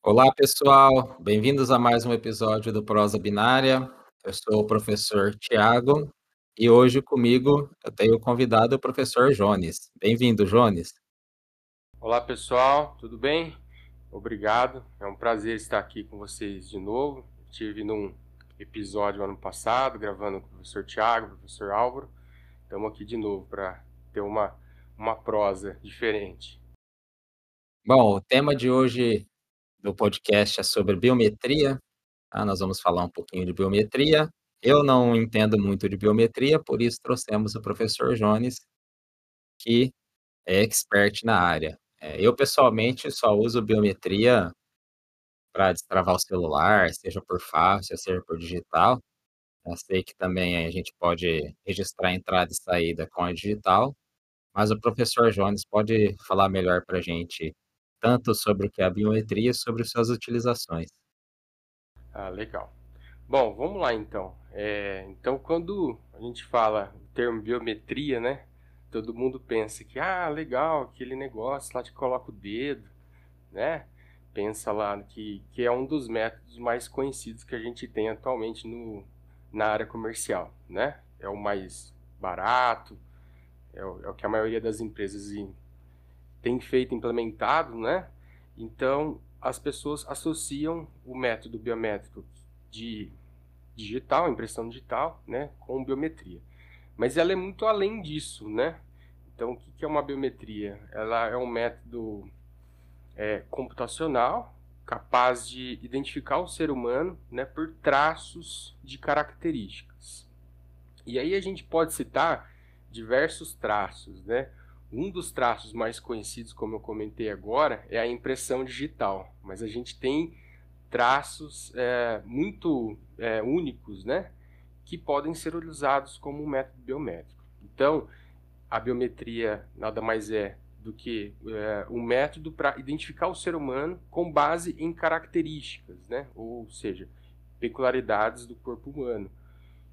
Olá, pessoal. Bem-vindos a mais um episódio do Prosa Binária. Eu sou o professor Tiago e hoje comigo eu tenho convidado o professor Jones. Bem-vindo, Jones. Olá, pessoal. Tudo bem? Obrigado. É um prazer estar aqui com vocês de novo. Estive num episódio ano passado, gravando com o professor Tiago, o professor Álvaro. Estamos aqui de novo para ter uma, uma prosa diferente. Bom, o tema de hoje do podcast é sobre biometria. Tá? Nós vamos falar um pouquinho de biometria. Eu não entendo muito de biometria, por isso trouxemos o professor Jones, que é expert na área. É, eu, pessoalmente, só uso biometria para destravar o celular, seja por fácil, seja por digital. Eu sei que também a gente pode registrar entrada e saída com a digital, mas o professor Jones pode falar melhor para a gente tanto sobre o que é a biometria, sobre suas utilizações. Ah, legal. Bom, vamos lá então. É, então, quando a gente fala o termo biometria, né? Todo mundo pensa que, ah, legal, aquele negócio lá que coloca o dedo, né? Pensa lá que, que é um dos métodos mais conhecidos que a gente tem atualmente no, na área comercial, né? É o mais barato, é o, é o que a maioria das empresas tem feito implementado, né? Então, as pessoas associam o método biométrico de digital, impressão digital, né, com biometria. Mas ela é muito além disso, né? Então, o que é uma biometria? Ela é um método é, computacional capaz de identificar o ser humano né, por traços de características. E aí a gente pode citar diversos traços, né? Um dos traços mais conhecidos, como eu comentei agora, é a impressão digital, mas a gente tem traços é, muito é, únicos, né, que podem ser usados como um método biométrico. Então, a biometria nada mais é do que é, um método para identificar o ser humano com base em características, né, ou seja, peculiaridades do corpo humano.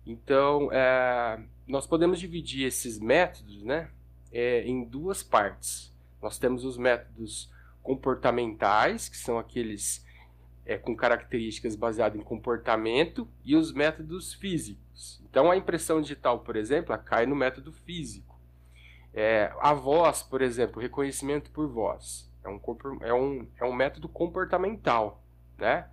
Então, é, nós podemos dividir esses métodos, né, é, em duas partes. Nós temos os métodos comportamentais, que são aqueles é, com características baseadas em comportamento, e os métodos físicos. Então, a impressão digital, por exemplo, cai no método físico. É, a voz, por exemplo, reconhecimento por voz, é um, é um, é um método comportamental, né?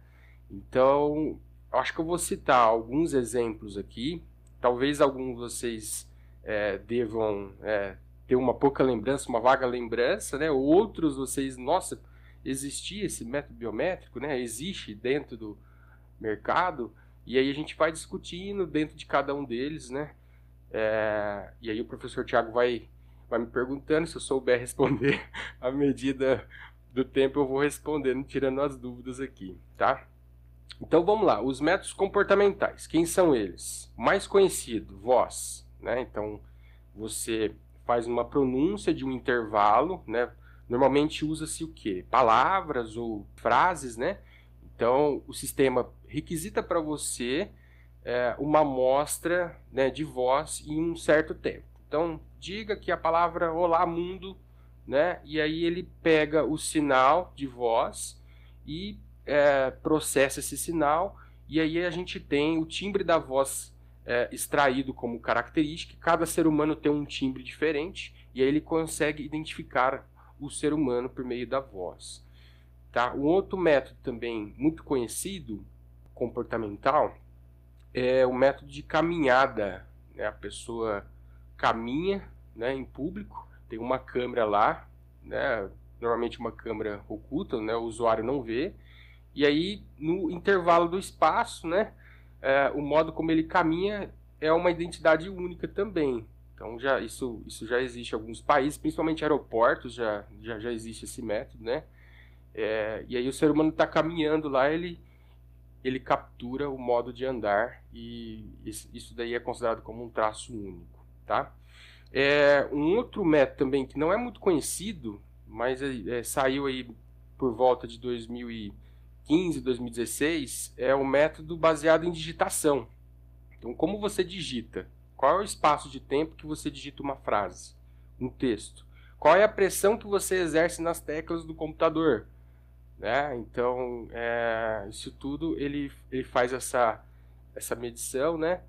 Então, acho que eu vou citar alguns exemplos aqui. Talvez alguns de vocês é, devam é, ter uma pouca lembrança, uma vaga lembrança, né? Outros vocês, nossa, existia esse método biométrico, né? Existe dentro do mercado e aí a gente vai discutindo dentro de cada um deles, né? É, e aí o professor Tiago vai vai me perguntando se eu souber responder à medida do tempo eu vou respondendo, tirando as dúvidas aqui, tá? Então vamos lá, os métodos comportamentais, quem são eles? mais conhecido, voz, né? Então você faz uma pronúncia de um intervalo, né? Normalmente usa-se o quê? Palavras ou frases, né? Então, o sistema requisita para você é, uma amostra né, de voz em um certo tempo. Então, diga que a palavra Olá Mundo, né? E aí ele pega o sinal de voz e é, processa esse sinal. E aí a gente tem o timbre da voz é, extraído como característica. Cada ser humano tem um timbre diferente e aí ele consegue identificar o ser humano por meio da voz. Tá? Um outro método também muito conhecido, comportamental, é o método de caminhada. Né? A pessoa caminha né, em público, tem uma câmera lá, né, normalmente uma câmera oculta, né, o usuário não vê, e aí no intervalo do espaço, né, é, o modo como ele caminha é uma identidade única também. Então já isso, isso já existe em alguns países, principalmente aeroportos já, já, já existe esse método, né? É, e aí o ser humano está caminhando lá, ele, ele captura o modo de andar e isso daí é considerado como um traço único, tá? É, um outro método também que não é muito conhecido, mas é, é saiu aí por volta de 2000 e 2015, 2016, é o método baseado em digitação. Então, como você digita? Qual é o espaço de tempo que você digita uma frase, um texto? Qual é a pressão que você exerce nas teclas do computador? né? Então, é, isso tudo ele, ele faz essa, essa medição, né?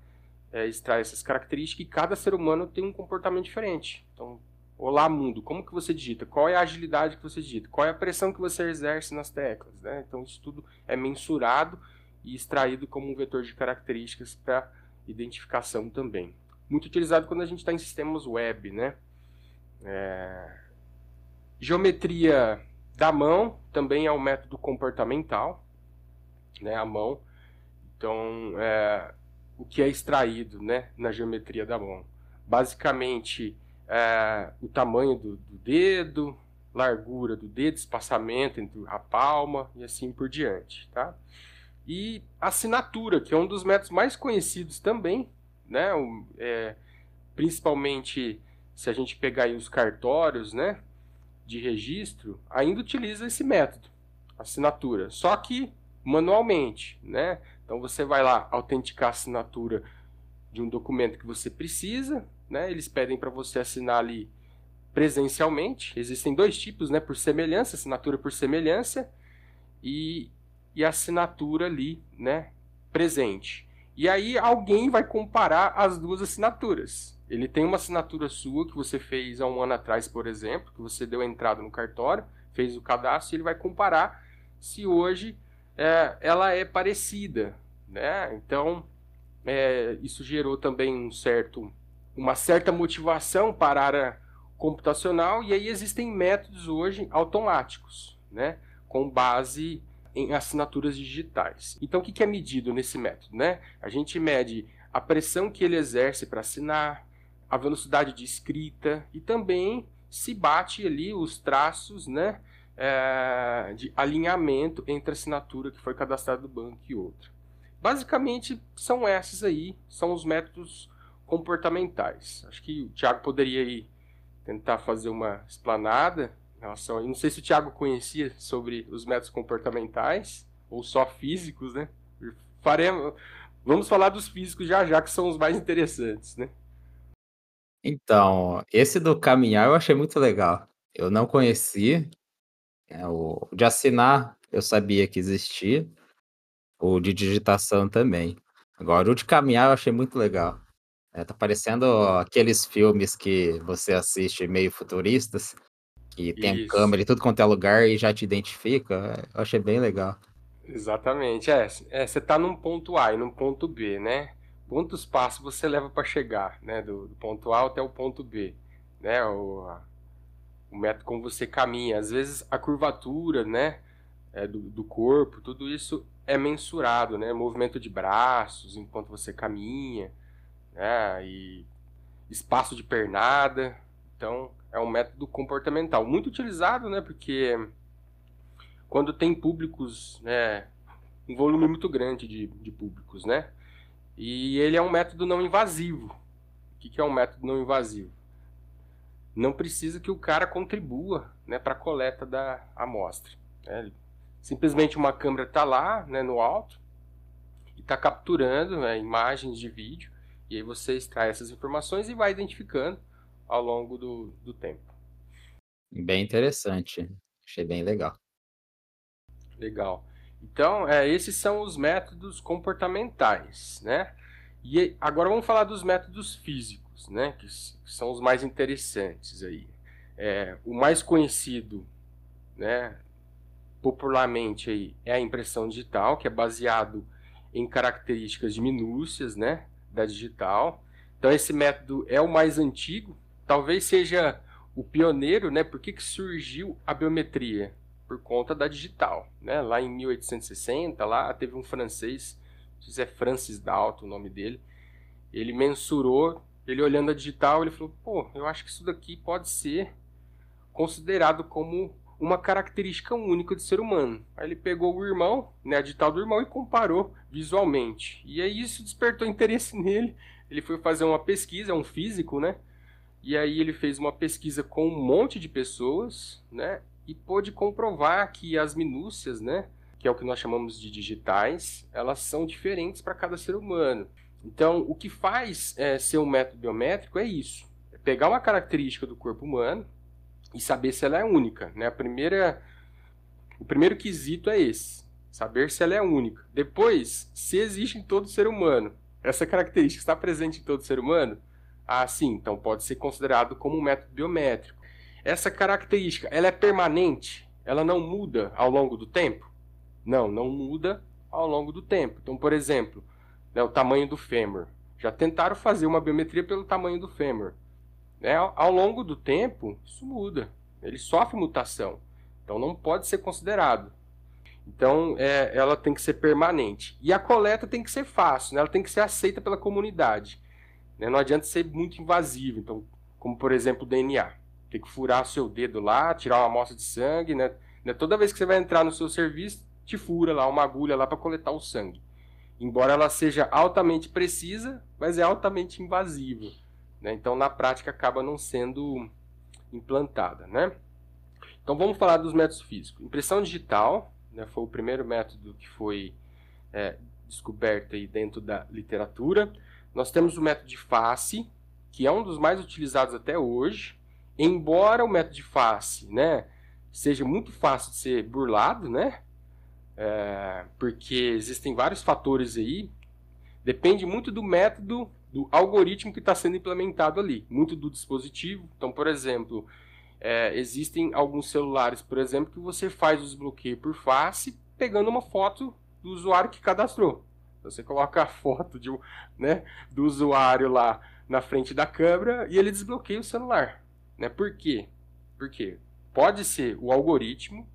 É, extrai essas características e cada ser humano tem um comportamento diferente. Então, olá mundo, como que você digita? Qual é a agilidade que você digita? Qual é a pressão que você exerce nas teclas? Né? Então, isso tudo é mensurado e extraído como um vetor de características para identificação também. Muito utilizado quando a gente está em sistemas web, né? É... Geometria da mão também é um método comportamental, né, a mão. Então, é, o que é extraído né, na geometria da mão? Basicamente, é, o tamanho do, do, dedo, largura do dedo, espaçamento entre a palma e assim por diante. Tá? E assinatura, que é um dos métodos mais conhecidos também, né, é, principalmente se a gente pegar os cartórios, né, de registro ainda utiliza esse método, assinatura, só que manualmente, né? Então você vai lá autenticar a assinatura de um documento que você precisa, né? Eles pedem para você assinar ali presencialmente. Existem dois tipos, né? Por semelhança, assinatura por semelhança e, e assinatura ali, né? Presente. E aí alguém vai comparar as duas assinaturas. Ele tem uma assinatura sua que você fez há um ano atrás, por exemplo, que você deu entrada no cartório, fez o cadastro, e ele vai comparar se hoje é, ela é parecida, né? Então é, isso gerou também um certo, uma certa motivação para a área computacional e aí existem métodos hoje automáticos, né? Com base em assinaturas digitais. Então o que é medido nesse método, né? A gente mede a pressão que ele exerce para assinar, a velocidade de escrita e também se bate ali os traços né, é, de alinhamento entre a assinatura que foi cadastrada do banco e outra. Basicamente são esses aí, são os métodos comportamentais. Acho que o Tiago poderia aí tentar fazer uma explanada em relação. Não sei se o Tiago conhecia sobre os métodos comportamentais ou só físicos, né? Faremos... Vamos falar dos físicos já já, que são os mais interessantes, né? Então, esse do caminhar eu achei muito legal. Eu não conheci, é, o de assinar eu sabia que existia, o de digitação também. Agora, o de caminhar eu achei muito legal. É, tá parecendo aqueles filmes que você assiste meio futuristas, que tem Isso. câmera em tudo quanto é lugar e já te identifica. Eu achei bem legal. Exatamente. É, é, você tá num ponto A e num ponto B, né? quantos passos você leva para chegar, né, do, do, ponto A até o ponto B, né, o, o método como você caminha, às vezes a curvatura, né, é, do, do, corpo, tudo isso é mensurado, né, movimento de braços enquanto você caminha, né, e espaço de pernada, então é um método comportamental muito utilizado, né, porque quando tem públicos, né, um volume muito grande de, de públicos, né, e ele é um método não invasivo. O que é um método não invasivo? Não precisa que o cara contribua né, para a coleta da amostra. Né? Simplesmente uma câmera está lá né, no alto e está capturando né, imagens de vídeo. E aí você extrai essas informações e vai identificando ao longo do, do tempo. Bem interessante. Achei bem legal. Legal. Então, é, esses são os métodos comportamentais, né? E agora vamos falar dos métodos físicos, né? Que, que são os mais interessantes aí. É, o mais conhecido, né? Popularmente aí é a impressão digital, que é baseado em características de minúcias, né? Da digital. Então esse método é o mais antigo, talvez seja o pioneiro, né? Por que, que surgiu a biometria? por conta da digital. Né? Lá em 1860, lá teve um francês, não sei se é Francis Dalton o nome dele, ele mensurou, ele olhando a digital, ele falou, pô, eu acho que isso daqui pode ser considerado como uma característica única do ser humano. Aí ele pegou o irmão, né, a digital do irmão, e comparou visualmente. E aí isso despertou interesse nele. Ele foi fazer uma pesquisa, é um físico, né? E aí ele fez uma pesquisa com um monte de pessoas, né? e pôde comprovar que as minúcias, né, que é o que nós chamamos de digitais, elas são diferentes para cada ser humano. Então, o que faz é, ser um método biométrico é isso: é pegar uma característica do corpo humano e saber se ela é única. Né? A primeira, o primeiro quesito é esse, saber se ela é única. Depois, se existe em todo ser humano. Essa característica está presente em todo ser humano? Ah, sim, então pode ser considerado como um método biométrico. Essa característica, ela é permanente? Ela não muda ao longo do tempo? Não, não muda ao longo do tempo. Então, por exemplo, né, o tamanho do fêmur. Já tentaram fazer uma biometria pelo tamanho do fêmur. Né? Ao longo do tempo, isso muda. Ele sofre mutação. Então, não pode ser considerado. Então, é, ela tem que ser permanente. E a coleta tem que ser fácil, né? ela tem que ser aceita pela comunidade. Né? Não adianta ser muito invasivo. Então, como por exemplo o DNA. Tem que furar o seu dedo lá, tirar uma amostra de sangue. Né? né? Toda vez que você vai entrar no seu serviço, te fura lá uma agulha lá para coletar o sangue. Embora ela seja altamente precisa, mas é altamente invasiva. Né? Então, na prática, acaba não sendo implantada. Né? Então, vamos falar dos métodos físicos. Impressão digital né, foi o primeiro método que foi é, descoberto aí dentro da literatura. Nós temos o método de face, que é um dos mais utilizados até hoje. Embora o método de face né, seja muito fácil de ser burlado, né, é, porque existem vários fatores aí. Depende muito do método, do algoritmo que está sendo implementado ali, muito do dispositivo. Então, por exemplo, é, existem alguns celulares, por exemplo, que você faz o desbloqueio por face pegando uma foto do usuário que cadastrou. Você coloca a foto de, né, do usuário lá na frente da câmera e ele desbloqueia o celular. Né? Por quê? Porque pode ser o algoritmo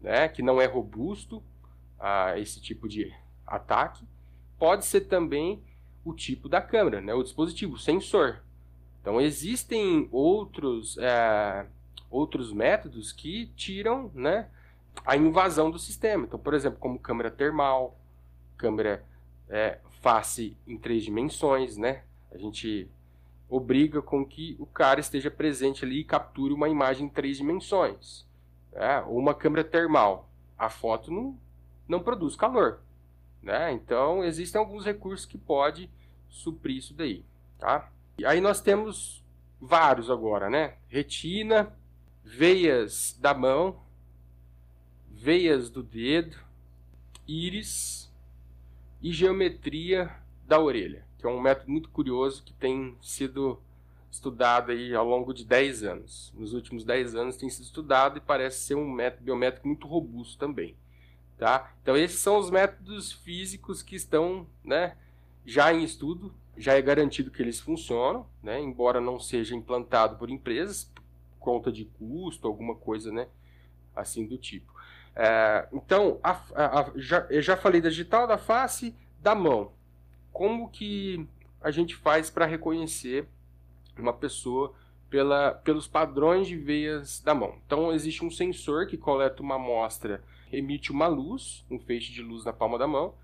né, que não é robusto a esse tipo de ataque. Pode ser também o tipo da câmera, né, o dispositivo, o sensor. Então existem outros, é, outros métodos que tiram né, a invasão do sistema. Então, por exemplo, como câmera termal, câmera é, face em três dimensões, né? A gente obriga com que o cara esteja presente ali e capture uma imagem em três dimensões. Né? Ou uma câmera termal. A foto não, não produz calor. Né? Então, existem alguns recursos que pode suprir isso daí. Tá? E aí nós temos vários agora, né? Retina, veias da mão, veias do dedo, íris e geometria da orelha, que é um método muito curioso que tem sido estudado aí ao longo de 10 anos. Nos últimos 10 anos tem sido estudado e parece ser um método biométrico muito robusto também. Tá? Então esses são os métodos físicos que estão né, já em estudo, já é garantido que eles funcionam, né, embora não seja implantado por empresas, por conta de custo, alguma coisa né, assim do tipo. É, então, a, a, já, eu já falei da digital, da face, da mão. Como que a gente faz para reconhecer uma pessoa pela, pelos padrões de veias da mão. Então existe um sensor que coleta uma amostra, emite uma luz, um feixe de luz na palma da mão,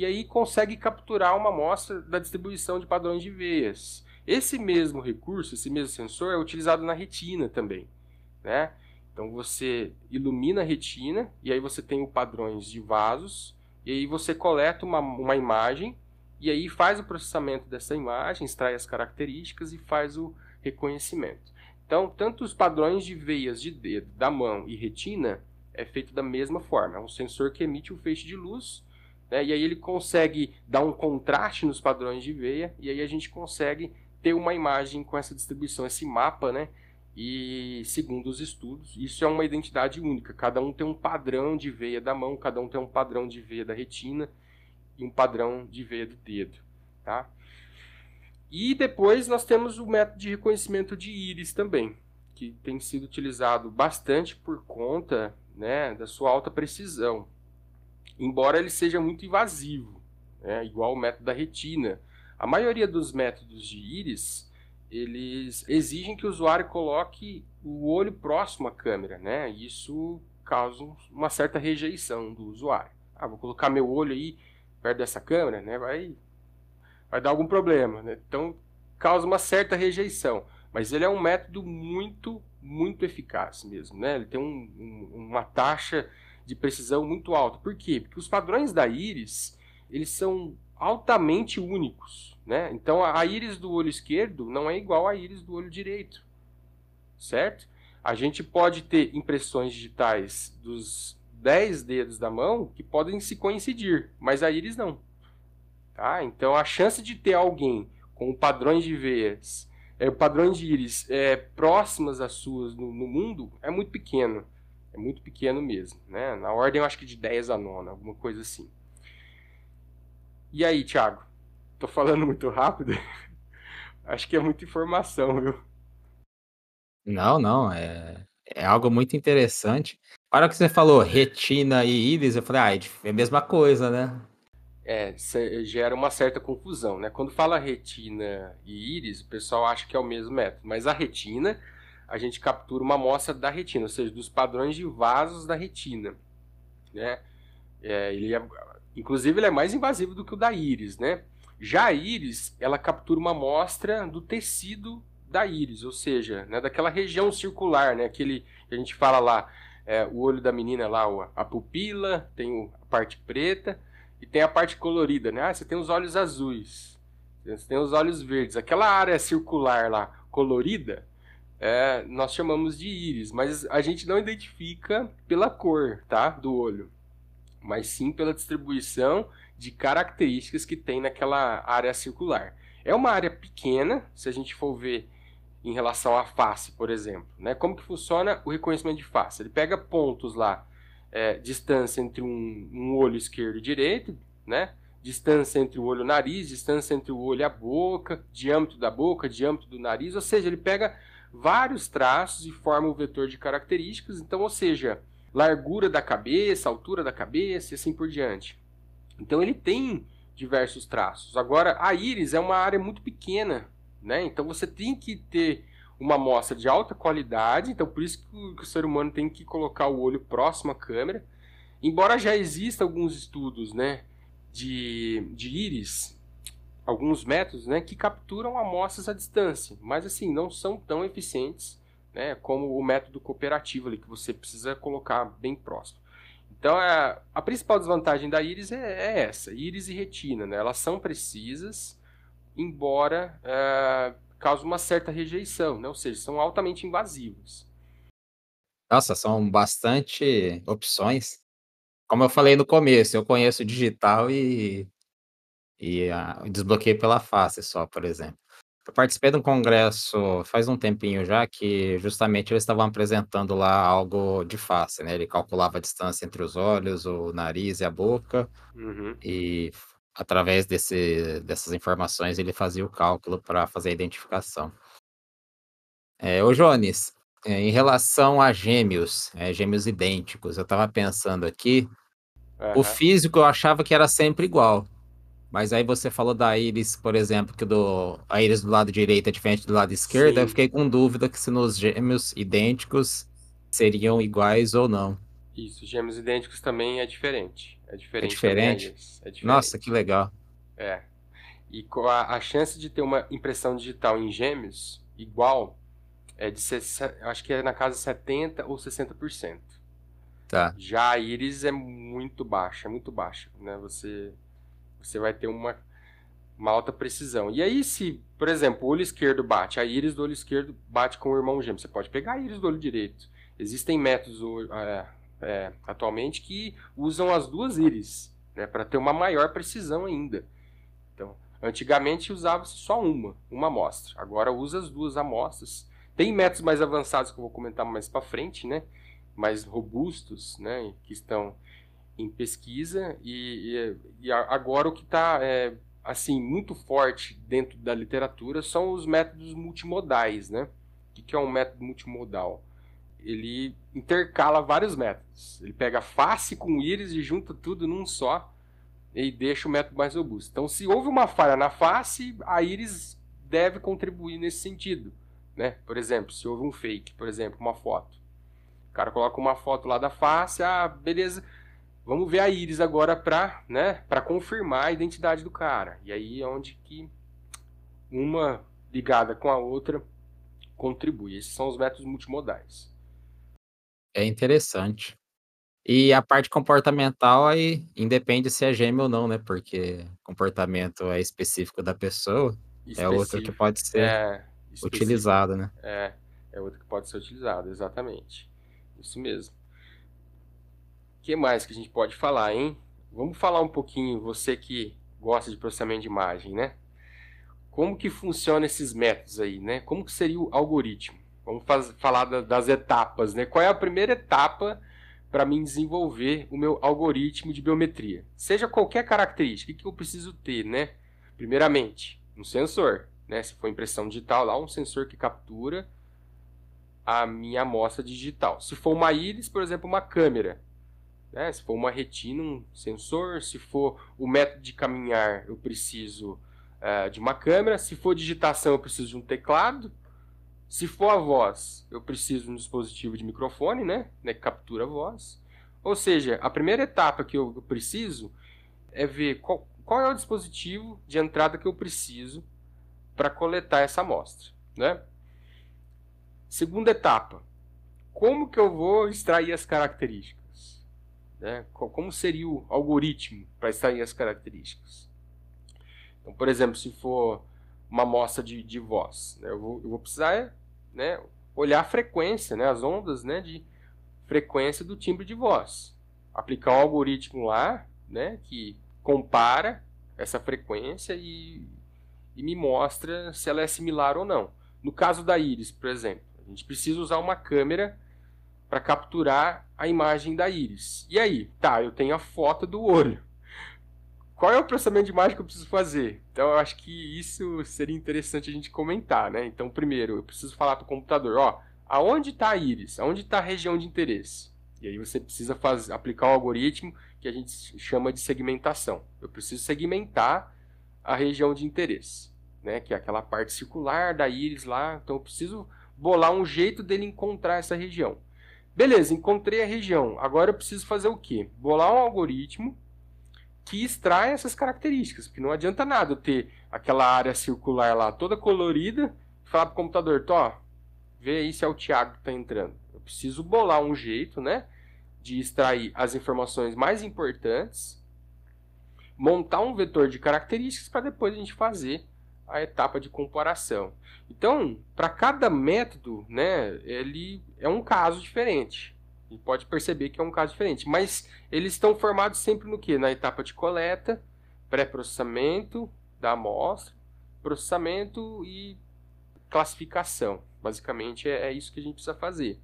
e aí consegue capturar uma amostra da distribuição de padrões de veias. Esse mesmo recurso, esse mesmo sensor é utilizado na retina também, né? Então você ilumina a retina e aí você tem padrões de vasos e aí você coleta uma, uma imagem e aí faz o processamento dessa imagem, extrai as características e faz o reconhecimento. Então, tanto os padrões de veias de dedo, da mão e retina é feito da mesma forma. É um sensor que emite um feixe de luz, né, e aí ele consegue dar um contraste nos padrões de veia, e aí a gente consegue ter uma imagem com essa distribuição, esse mapa, né? E segundo os estudos, isso é uma identidade única. Cada um tem um padrão de veia da mão, cada um tem um padrão de veia da retina e um padrão de veia do dedo, tá? E depois nós temos o método de reconhecimento de íris também, que tem sido utilizado bastante por conta né, da sua alta precisão, embora ele seja muito invasivo, né, igual o método da retina. A maioria dos métodos de íris, eles exigem que o usuário coloque o olho próximo à câmera, né? Isso causa uma certa rejeição do usuário. Ah, vou colocar meu olho aí perto dessa câmera, né, vai, vai dar algum problema. Né? Então, causa uma certa rejeição. Mas ele é um método muito, muito eficaz mesmo. Né? Ele tem um, um, uma taxa de precisão muito alta. Por quê? Porque os padrões da íris, eles são altamente únicos. Né? Então, a íris do olho esquerdo não é igual à íris do olho direito. Certo? A gente pode ter impressões digitais dos 10 dedos da mão que podem se coincidir, mas a íris não. Tá? Então a chance de ter alguém com padrões de veias, é, padrões de íris é, próximas às suas no, no, mundo é muito pequeno. É muito pequeno mesmo. Né? Na ordem, eu acho que de 10 a 9, alguma coisa assim. E aí, Thiago? Tô falando muito rápido? acho que é muita informação, viu? Não, não. É, é algo muito interessante. Para que você falou retina e íris, eu falei, ah, é, é a mesma coisa, né? É, gera uma certa confusão, né? Quando fala retina e íris, o pessoal acha que é o mesmo método, mas a retina, a gente captura uma amostra da retina, ou seja, dos padrões de vasos da retina, né? É, ele é, inclusive, ele é mais invasivo do que o da íris, né? Já a íris, ela captura uma amostra do tecido da íris, ou seja, né, daquela região circular, né? Aquele que a gente fala lá, é, o olho da menina lá, a pupila, tem a parte preta, e tem a parte colorida, né? Ah, você tem os olhos azuis, você tem os olhos verdes. Aquela área circular lá, colorida, é, nós chamamos de íris, mas a gente não identifica pela cor, tá? Do olho, mas sim pela distribuição de características que tem naquela área circular. É uma área pequena, se a gente for ver em relação à face, por exemplo. Né? Como que funciona o reconhecimento de face? Ele pega pontos lá é, distância entre um, um, olho esquerdo e direito, né? distância entre o olho e o nariz, distância entre o olho e a boca, diâmetro da boca, diâmetro do nariz, ou seja, ele pega vários traços e forma o vetor de características, então, ou seja, largura da cabeça, altura da cabeça e assim por diante. Então ele tem diversos traços. Agora, a íris é uma área muito pequena, né? Então você tem que ter uma amostra de alta qualidade, então por isso que o, ser humano tem que colocar o olho próximo à câmera. Embora já exista alguns estudos, né, de, de íris, alguns métodos, né, que capturam amostras à distância, mas assim, não são tão eficientes, né, como o método cooperativo ali, que você precisa colocar bem próximo. Então, a, a principal desvantagem da íris é, é essa, íris e retina, né, elas são precisas, embora... É, causa uma certa rejeição, né? ou seja, são altamente invasivos. Nossa, são bastante opções. Como eu falei no começo, eu conheço digital e, e a, desbloqueio pela face só, por exemplo. Eu participei de um congresso faz um tempinho já que justamente eles estavam apresentando lá algo de face, né? Ele calculava a distância entre os olhos, o nariz e a boca uhum. e através desse, dessas informações, ele fazia o cálculo para fazer a identificação. É, ô Jones, é, em relação a gêmeos, é, gêmeos idênticos, eu estava pensando aqui, uhum. o físico eu achava que era sempre igual. Mas aí você falou da íris, por exemplo, que do, a íris do lado direito é diferente do lado esquerdo. Sim. Eu fiquei com dúvida que se nos gêmeos idênticos seriam iguais ou não. Isso, gêmeos idênticos também é diferente. É diferente. É diferente? É diferente. Nossa, que legal. É. E a, a chance de ter uma impressão digital em gêmeos igual é de ser, acho que é na casa de 70 ou 60%. Tá. Já a íris é muito baixa, é muito baixa, né? Você você vai ter uma uma alta precisão. E aí se, por exemplo, o olho esquerdo bate, a íris do olho esquerdo bate com o irmão gêmeo, você pode pegar a íris do olho direito. Existem métodos é, é, atualmente que usam as duas íris, né, para ter uma maior precisão ainda. Então, antigamente usava-se só uma, uma amostra. Agora usa as duas amostras. Tem métodos mais avançados que eu vou comentar mais para frente, né, mais robustos, né, que estão em pesquisa e, e, e agora o que está é, assim muito forte dentro da literatura são os métodos multimodais, né? O que é um método multimodal? ele intercala vários métodos. Ele pega face com íris e junta tudo num só e deixa o método mais robusto. Então, se houve uma falha na face, a íris deve contribuir nesse sentido. Né? Por exemplo, se houve um fake, por exemplo, uma foto. O cara coloca uma foto lá da face, ah, beleza, vamos ver a íris agora para né, confirmar a identidade do cara. E aí é onde que uma ligada com a outra contribui. Esses são os métodos multimodais. É interessante. E a parte comportamental aí independe se é gêmeo ou não, né? Porque comportamento é específico da pessoa, é outro que pode ser É, utilizado, né? É, é outro que pode ser utilizado, exatamente. Isso mesmo. Que mais que a gente pode falar, hein? Vamos falar um pouquinho, você que gosta de processamento de imagem, né? Como que funciona esses métodos aí, né? Como que seria o algoritmo? Vamos faz, falar da, das etapas, né? Qual é a primeira etapa para mim desenvolver o meu algoritmo de biometria? Seja qualquer característica, o que eu preciso ter, né? Primeiramente, um sensor, né? Se for impressão digital, lá um sensor que captura a minha amostra digital. Se for uma íris, por exemplo, uma câmera. Né? Se for uma retina, um sensor. Se for o método de caminhar, eu preciso uh, de uma câmera. Se for digitação, eu preciso de um teclado. Se for a voz, eu preciso de um dispositivo de microfone, né? né? Que captura a voz. Ou seja, a primeira etapa que eu preciso é ver qual, qual é o dispositivo de entrada que eu preciso para coletar essa amostra, né? Segunda etapa, como que eu vou extrair as características? Né? Como seria o algoritmo para extrair as características? Então, por exemplo, se for uma amostra de, de voz, né? eu, vou, eu, vou, precisar né, olhar a frequência, né, as ondas né, de frequência do timbre de voz. Aplicar um algoritmo lá né, que compara essa frequência e, e me mostra se ela é similar ou não. No caso da íris, por exemplo, a gente precisa usar uma câmera para capturar a imagem da íris. E aí? Tá, eu tenho a foto do olho. Qual é o processamento de imagem que eu preciso fazer? Então, eu acho que isso seria interessante a gente comentar, né? Então, primeiro, eu preciso falar para o computador, ó, aonde está a íris? Aonde está a região de interesse? E aí você precisa aplicar o algoritmo que a gente chama de segmentação. Eu preciso segmentar a região de interesse, né? Que é aquela parte circular da íris lá. Então, eu preciso bolar um jeito dele encontrar essa região. Beleza, encontrei a região. Agora eu preciso fazer o quê? Bolar um algoritmo que extrai essas características, porque não adianta nada eu ter aquela área circular lá toda colorida e falar para o computador, tó, vê aí se é o Thiago que está entrando. Eu preciso bolar um jeito, né, de extrair as informações mais importantes, montar um vetor de características para depois a gente fazer a etapa de comparação. Então, para cada método, né, ele é um caso diferente. E pode perceber que é um caso diferente, mas eles estão formados sempre no que? Na etapa de coleta, pré-processamento da amostra, processamento e classificação. Basicamente é, é, isso que a gente precisa fazer.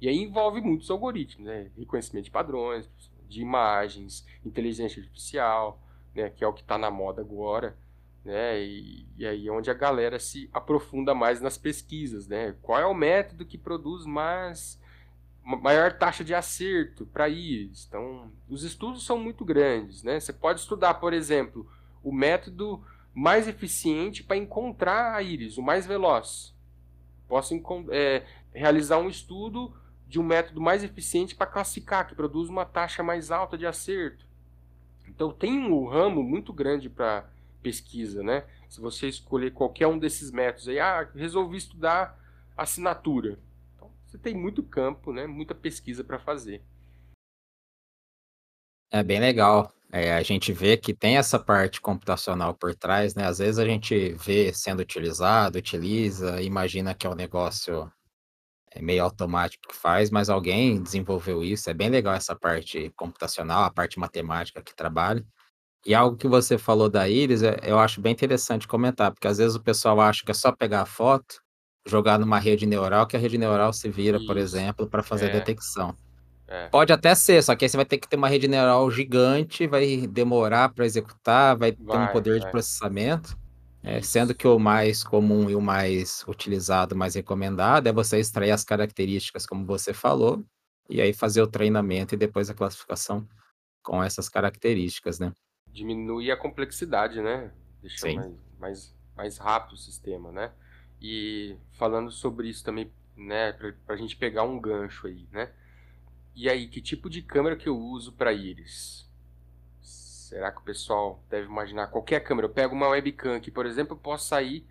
E aí envolve muitos algoritmos, né? reconhecimento de padrões, de imagens, inteligência artificial, né? que é o que está na moda agora né? E, e, aí é onde a galera se aprofunda mais nas pesquisas, né? Qual é o método que produz mais maior taxa de acerto para íris? Então, os estudos são muito grandes, né? Você pode estudar, por exemplo, o método mais eficiente para encontrar a íris, o mais veloz. Posso é, realizar um estudo de um método mais eficiente para classificar, que produz uma taxa mais alta de acerto. Então, tem um ramo muito grande para pesquisa, né? Se você escolher qualquer um desses métodos aí, ah, resolvi estudar assinatura. Então, você tem muito campo, né? Muita pesquisa para fazer. É bem legal. É, a gente vê que tem essa parte computacional por trás, né? Às vezes a gente vê sendo utilizado, utiliza, imagina que é um negócio é meio automático que faz, mas alguém desenvolveu isso. É bem legal essa parte computacional, a parte matemática que trabalha. E algo que você falou da íris, é, eu acho bem interessante comentar, porque às vezes o pessoal acha que é só pegar a foto, jogar numa rede neural, que a rede neural se vira, por exemplo, para fazer a é. detecção. É. Pode até ser, só que aí você vai ter que ter uma rede neural gigante, vai demorar para executar, vai, ter um poder de processamento. É, sendo que o mais comum e o mais utilizado, mais recomendado, é você extrair as características, como você falou, e aí fazer o treinamento e depois a classificação com essas características, né? Diminuir a complexidade, né? Deixar mais, mais, mais rápido o sistema, né? E falando sobre isso também, né, para a gente pegar um gancho aí, né? E aí, que tipo de câmera que eu uso para íris? Será que o pessoal deve imaginar qualquer câmera? Eu pego uma webcam aqui, por exemplo, eu posso sair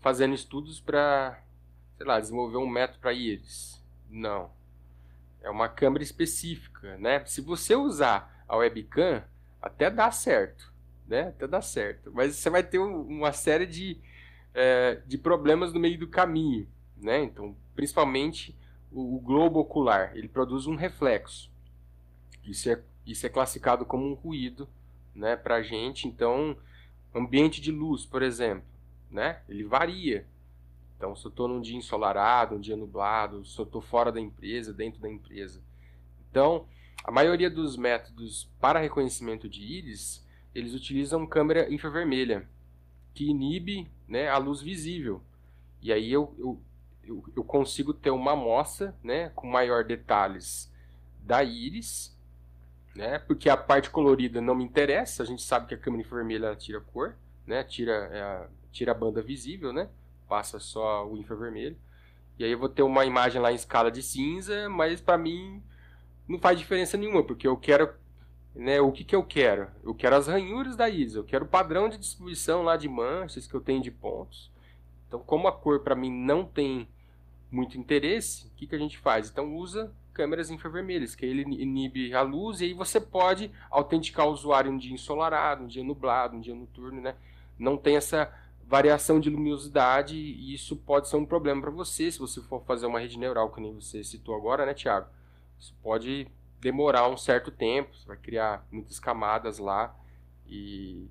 fazendo estudos para, sei lá, desenvolver um método para íris? Não. É uma câmera específica, né? Se você usar a webcam, até dá certo, né? Até dá certo. Mas você vai ter um, uma série de, é, de problemas no meio do caminho, né? Então, principalmente o, o, globo ocular, ele produz um reflexo. Isso é, isso é classificado como um ruído né, para gente. Então, ambiente de luz, por exemplo, né, ele varia. Então, se eu estou num dia ensolarado, um dia nublado, se eu estou fora da empresa, dentro da empresa. Então, a maioria dos métodos para reconhecimento de íris, eles utilizam câmera infravermelha, que inibe né, a luz visível. E aí eu, eu, eu, eu consigo ter uma amostra né, com maior detalhes da íris, né, porque a parte colorida não me interessa, a gente sabe que a câmera infravermelha tira cor, né, tira, é, tira a banda visível, né, passa só o infravermelho. E aí eu vou ter uma imagem lá em escala de cinza, mas para mim não faz diferença nenhuma, porque eu quero, né, o que que eu quero? Eu quero as ranhuras da ISA, eu quero o padrão de distribuição lá de manchas que eu tenho de pontos. Então, como a cor para mim não tem muito interesse, o que que a gente faz? Então usa câmeras infravermelhas, que ele inibe a luz e aí você pode autenticar o usuário um dia ensolarado, um dia nublado, um dia noturno, né? Não tem essa variação de luminosidade e isso pode ser um problema para você se você for fazer uma rede neural, que nem você citou agora, né, Thiago? Isso pode demorar um certo tempo, você vai criar muitas camadas lá e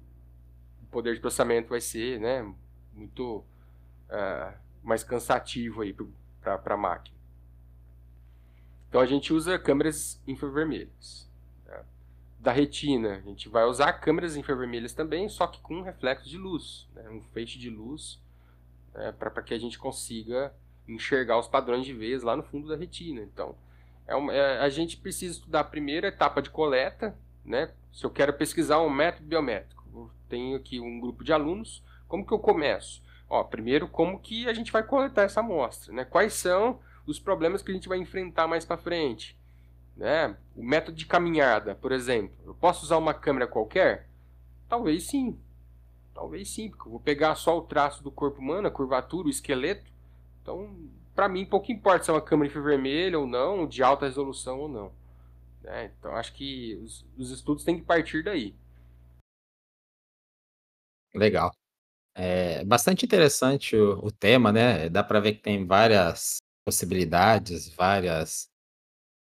o poder de processamento vai ser né, muito uh, mais cansativo para a máquina. Então a gente usa câmeras infravermelhas. Né? Da retina, a gente vai usar câmeras infravermelhas também, só que com um reflexo de luz, né? um feixe de luz, né? para que a gente consiga enxergar os padrões de veias lá no fundo da retina. Então, é é, a gente precisa estudar a primeira etapa de coleta, né? Se eu quero pesquisar um método biométrico, eu tenho aqui um grupo de alunos, como que eu começo? Ó, primeiro, como que a gente vai coletar essa amostra, né? Quais são os problemas que a gente vai enfrentar mais para frente? Né? O método de caminhada, por exemplo, eu posso usar uma câmera qualquer? Talvez sim. Talvez sim, porque eu vou pegar só o traço do corpo humano, a curvatura, o esqueleto. Então, para mim, pouco importa se é uma câmera infravermelha ou não, de alta resolução ou não. Né? Então, acho que os, os, estudos têm que partir daí. Legal. É bastante interessante o, o tema, né? Dá para ver que tem várias possibilidades, várias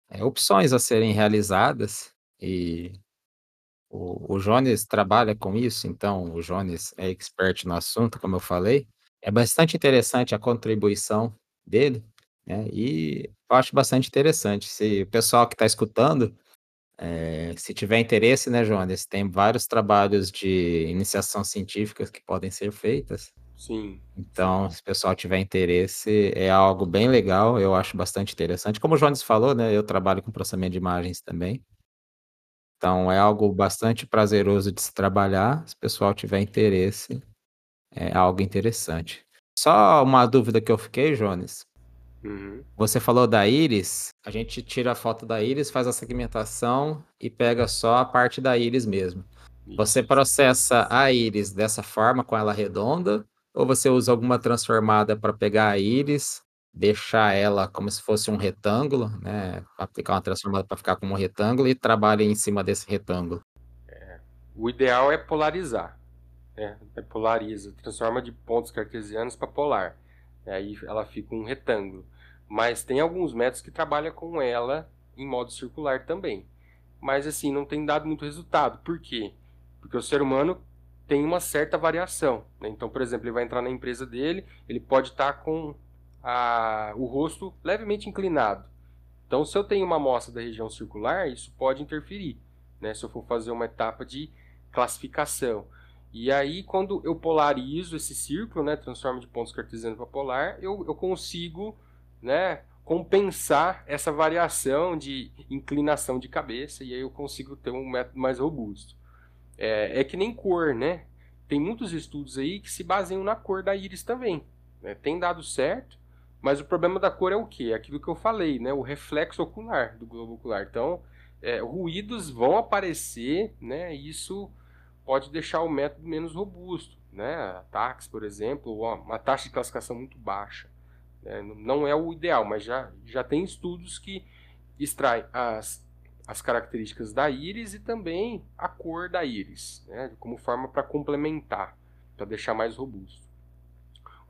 é, opções a serem realizadas e o, o Jones trabalha com isso, então o Jones é expert no assunto, como eu falei. É bastante interessante a contribuição dele, né, e eu acho bastante interessante. Se o pessoal que está escutando, eh, se tiver interesse, né, Jones, tem vários trabalhos de iniciação científica que podem ser feitas. Sim. Então, se o pessoal tiver interesse, é algo bem legal, eu acho bastante interessante. Como o Jones falou, né, eu trabalho com processamento de imagens também. Então, é algo bastante prazeroso de se trabalhar. Se o pessoal tiver interesse, é algo interessante. Só uma dúvida que eu fiquei, Jones. Uhum. Você falou da íris, a gente tira a foto da íris, faz a segmentação e pega só a parte da íris mesmo. Você processa a íris dessa forma, com ela redonda, ou você usa alguma transformada para pegar a íris, deixar ela como se fosse um retângulo, né? Aplicar uma transformada para ficar como um retângulo e trabalha em cima desse retângulo. É, o ideal é polarizar né? polariza, transforma de pontos cartesianos para polar. Aí ela fica um retângulo. Mas tem alguns métodos que trabalham com ela em modo circular também. Mas assim, não tem dado muito resultado. Por quê? Porque o ser humano tem uma certa variação. Né? Então, por exemplo, ele vai entrar na empresa dele, ele pode estar tá com a, o rosto levemente inclinado. Então, se eu tenho uma amostra da região circular, isso pode interferir. Né? Se eu for fazer uma etapa de classificação. E aí, quando eu polarizo esse círculo, né, transformo de pontos cartesianos para polar, eu, eu consigo né, compensar essa variação de inclinação de cabeça e aí eu consigo ter um método mais robusto. É, é que nem cor, né? Tem muitos estudos aí que se baseiam na cor da íris também. Né? Tem dado certo, mas o problema da cor é o quê? É aquilo que eu falei, né? O reflexo ocular do globo ocular. Então, é, ruídos vão aparecer, né? Isso pode deixar o método menos robusto, né? Ataques, por exemplo, uma taxa de classificação muito baixa. Né? Não é o ideal, mas já, já tem estudos que extraem as, as características da íris e também a cor da íris, né? como forma para complementar, para deixar mais robusto.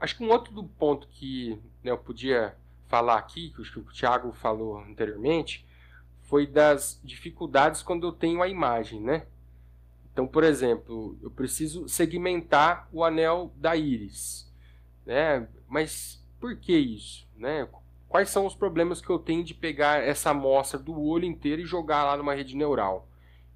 Acho que um outro ponto que né, eu podia falar aqui, que o Thiago falou anteriormente, foi das dificuldades quando eu tenho a imagem, né? Então, por exemplo, eu preciso segmentar o anel da íris, né? Mas por que isso, né? Quais são os problemas que eu tenho de pegar essa amostra do olho inteiro e jogar lá numa rede neural?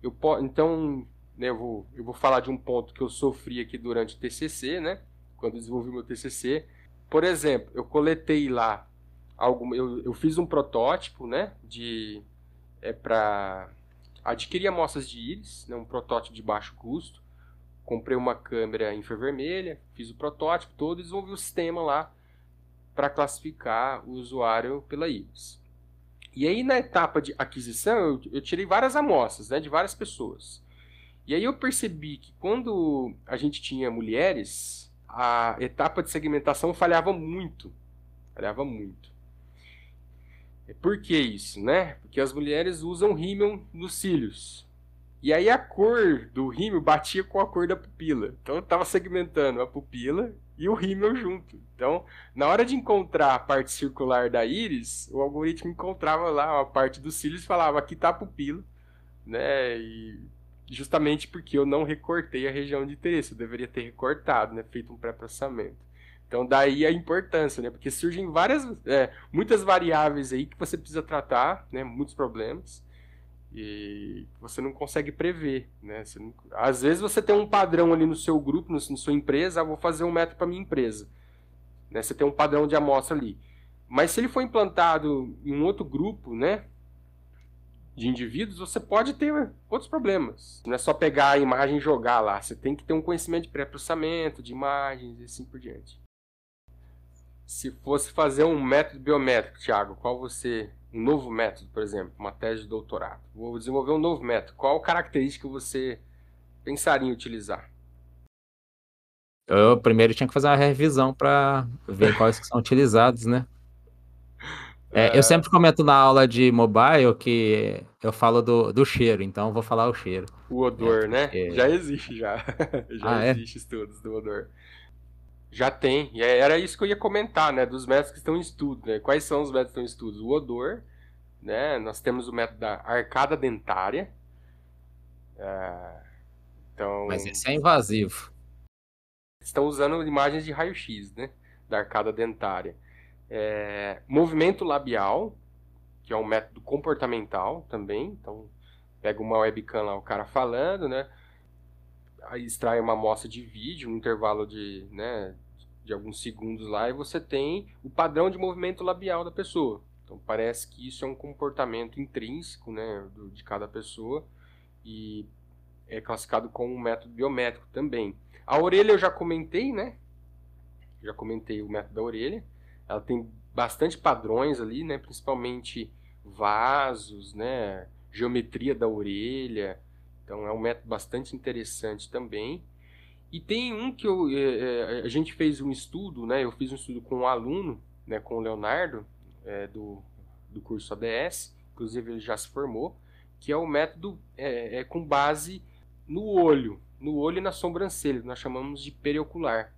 Eu então, né, eu, vou, eu vou falar de um ponto que eu sofri aqui durante o TCC, né? Quando desenvolvi meu TCC. Por exemplo, eu coletei lá algum, eu, eu fiz um protótipo, né? De é para adquiri amostras de íris, né, um protótipo de baixo custo. Comprei uma câmera infravermelha, fiz o protótipo todo e desenvolvi o sistema lá para classificar o usuário pela íris. E aí, na etapa de aquisição, eu, eu tirei várias amostras né, de várias pessoas. E aí eu percebi que quando a gente tinha mulheres, a etapa de segmentação falhava muito. Falhava muito. Por que isso, né? Porque as mulheres usam rímel nos cílios. E aí a cor do rímel batia com a cor da pupila. Então eu estava segmentando a pupila e o rímel junto. Então, na hora de encontrar a parte circular da íris, o algoritmo encontrava lá a parte dos cílios e falava, aqui está a pupila, né? E justamente porque eu não recortei a região de interesse, eu deveria ter recortado, né? Feito um pré-processamento. Então daí a importância, né? Porque surgem várias, é, muitas variáveis aí que você precisa tratar, né? Muitos problemas e você não consegue prever, né? Não... às vezes você tem um padrão ali no seu grupo, no, na sua empresa, ah, vou fazer um método para minha empresa, né? Você tem um padrão de amostra ali, mas se ele for implantado em um outro grupo, né? De indivíduos, você pode ter outros problemas. Não é só pegar a imagem e jogar lá. Você tem que ter um conhecimento de pré-processamento, de imagens e assim por diante. Se fosse fazer um método biométrico, Thiago, qual você. Um novo método, por exemplo, uma tese de doutorado. Vou desenvolver um novo método. Qual característica você pensaria em utilizar? Eu primeiro tinha que fazer uma revisão para ver quais que são utilizados, né? É, é... Eu sempre comento na aula de mobile que eu falo do, do cheiro, então vou falar o cheiro. O odor, é, né? Já existe, já. já ah, é? existe é? estudos do odor. Já tem. E é, era isso que eu ia comentar, né? Dos métodos que estão em estudo. Né? Quais são os métodos que estão em estudo? O odor, né? Nós temos o método da arcada dentária. É... Então... Mas esse é invasivo. Estão usando imagens de raio-x, né? Da arcada dentária. É... Movimento labial, que é um método comportamental também. Então, pega uma webcam lá, o cara falando, né? Aí extrai uma amostra de vídeo, um intervalo de, né, de alguns segundos lá e você tem o padrão de movimento labial da pessoa. Então parece que isso é um comportamento intrínseco né, do, de cada pessoa e é classificado como um método biométrico também. A orelha eu já comentei, né? Já comentei o método da orelha. Ela tem bastante padrões ali, né? Principalmente vasos, né? Geometria da orelha. Então é um método bastante interessante também. E tem um que eu, é, é, a gente fez um estudo, né? Eu fiz um estudo com um aluno, né? Com o Leonardo, é, do, do curso ADS, inclusive ele já se formou, que é o método é, é com base no olho, no olho e na sobrancelha, nós chamamos de periocular.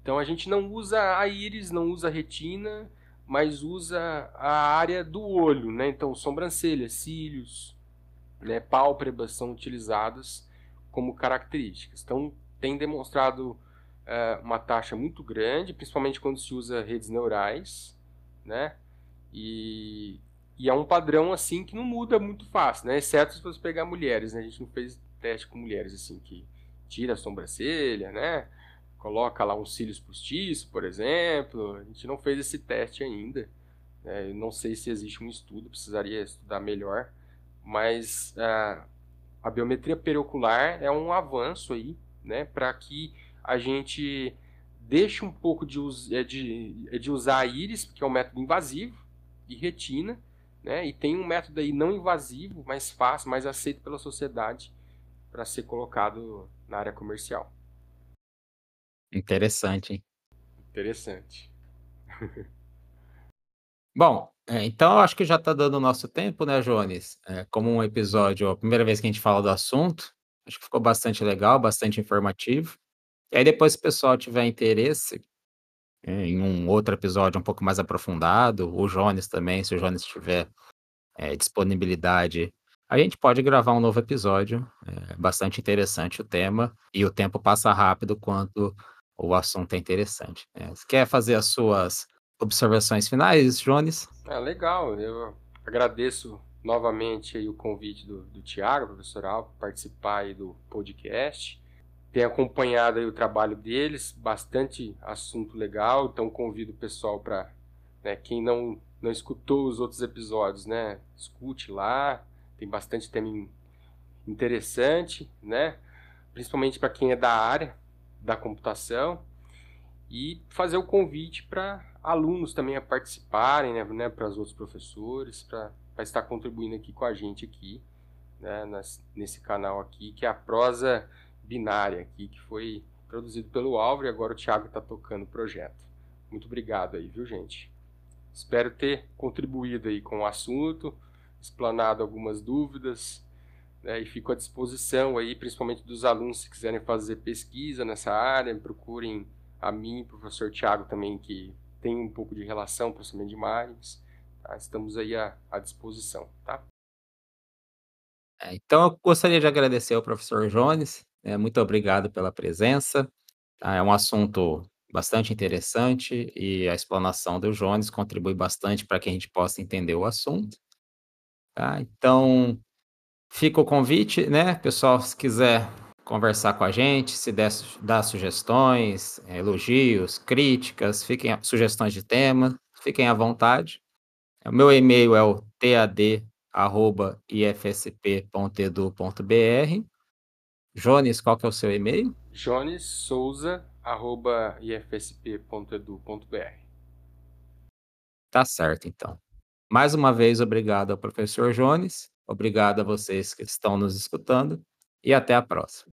Então a gente não usa a íris, não usa a retina, mas usa a área do olho, né? Então sobrancelha, cílios, né, pálpebras são utilizadas como características. Então, tem demonstrado uh, uma taxa muito grande, principalmente quando se usa redes neurais, né? E, e é um padrão assim que não muda muito fácil, né? Exceto se você pegar mulheres, né? A gente não fez teste com mulheres assim que tira a sobrancelha, né? Coloca lá uns cílios postiços, por exemplo. A gente não fez esse teste ainda. Né? Não sei se existe um estudo, precisaria estudar melhor. Mas uh, a biometria periocular é um avanço aí, né, para que a gente deixe um pouco de, é, de, é de usar a íris, que é um método invasivo, e retina, né, e tem um método aí não invasivo, mais fácil, mais aceito pela sociedade para ser colocado na área comercial. Interessante, hein? Interessante. Bom, é, então acho que já está dando o nosso tempo, né, Jones? É, como um episódio, a primeira vez que a gente fala do assunto, acho que ficou bastante legal, bastante informativo. E aí depois, se o pessoal tiver interesse é, em um outro episódio um pouco mais aprofundado, o Jones também, se o Jones tiver eh, disponibilidade, a gente pode gravar um novo episódio, é bastante interessante o tema, e o tempo passa rápido quando o assunto é interessante, eh, você quer fazer as suas observações finais, Jones? Ah, legal, eu agradeço novamente o convite do do Thiago, professor Alves, participar do podcast. Tenho acompanhado o trabalho deles, bastante assunto legal, então convido o pessoal pra, né, quem não não escutou os outros episódios, né, escute lá, tem bastante tema in interessante, né, principalmente pra quem é da área da computação. E fazer o convite pra alunos também a participarem, né né, para os outros professores, pra estar contribuindo aqui com a gente aqui, né, nas nesse canal aqui, que é a Prosa Binária aqui, que foi produzido pelo Álvaro e agora o Thiago tá tocando o projeto. Muito obrigado aí, viu gente. Espero ter contribuído aí com o assunto, explanado algumas dúvidas, né, e fico à disposição aí, principalmente dos alunos se quiserem fazer pesquisa nessa área, procurem a mim, professor Thiago também, que tem um pouco de relação, processamento de imagens, tá, estamos aí à à disposição, tá. É, então eu gostaria de agradecer ao professor Jones, eh, muito obrigado pela presença, tá, é um assunto bastante interessante e a explanação do Jones contribui bastante pra que a gente possa entender o assunto, tá. Então, fica o convite, né, pessoal, se quiser conversar com a gente, se der dar sugestões, elogios, críticas, fiquem sugestões de tema, fiquem à vontade. O meu e-mail é o tad@ifsp.edu.br. Jones, qual que é o seu e-mail? jones.souza@ifsp.edu.br. Tá certo então. Mais uma vez obrigado ao professor Jones, obrigado a vocês que estão nos escutando, e até a próxima.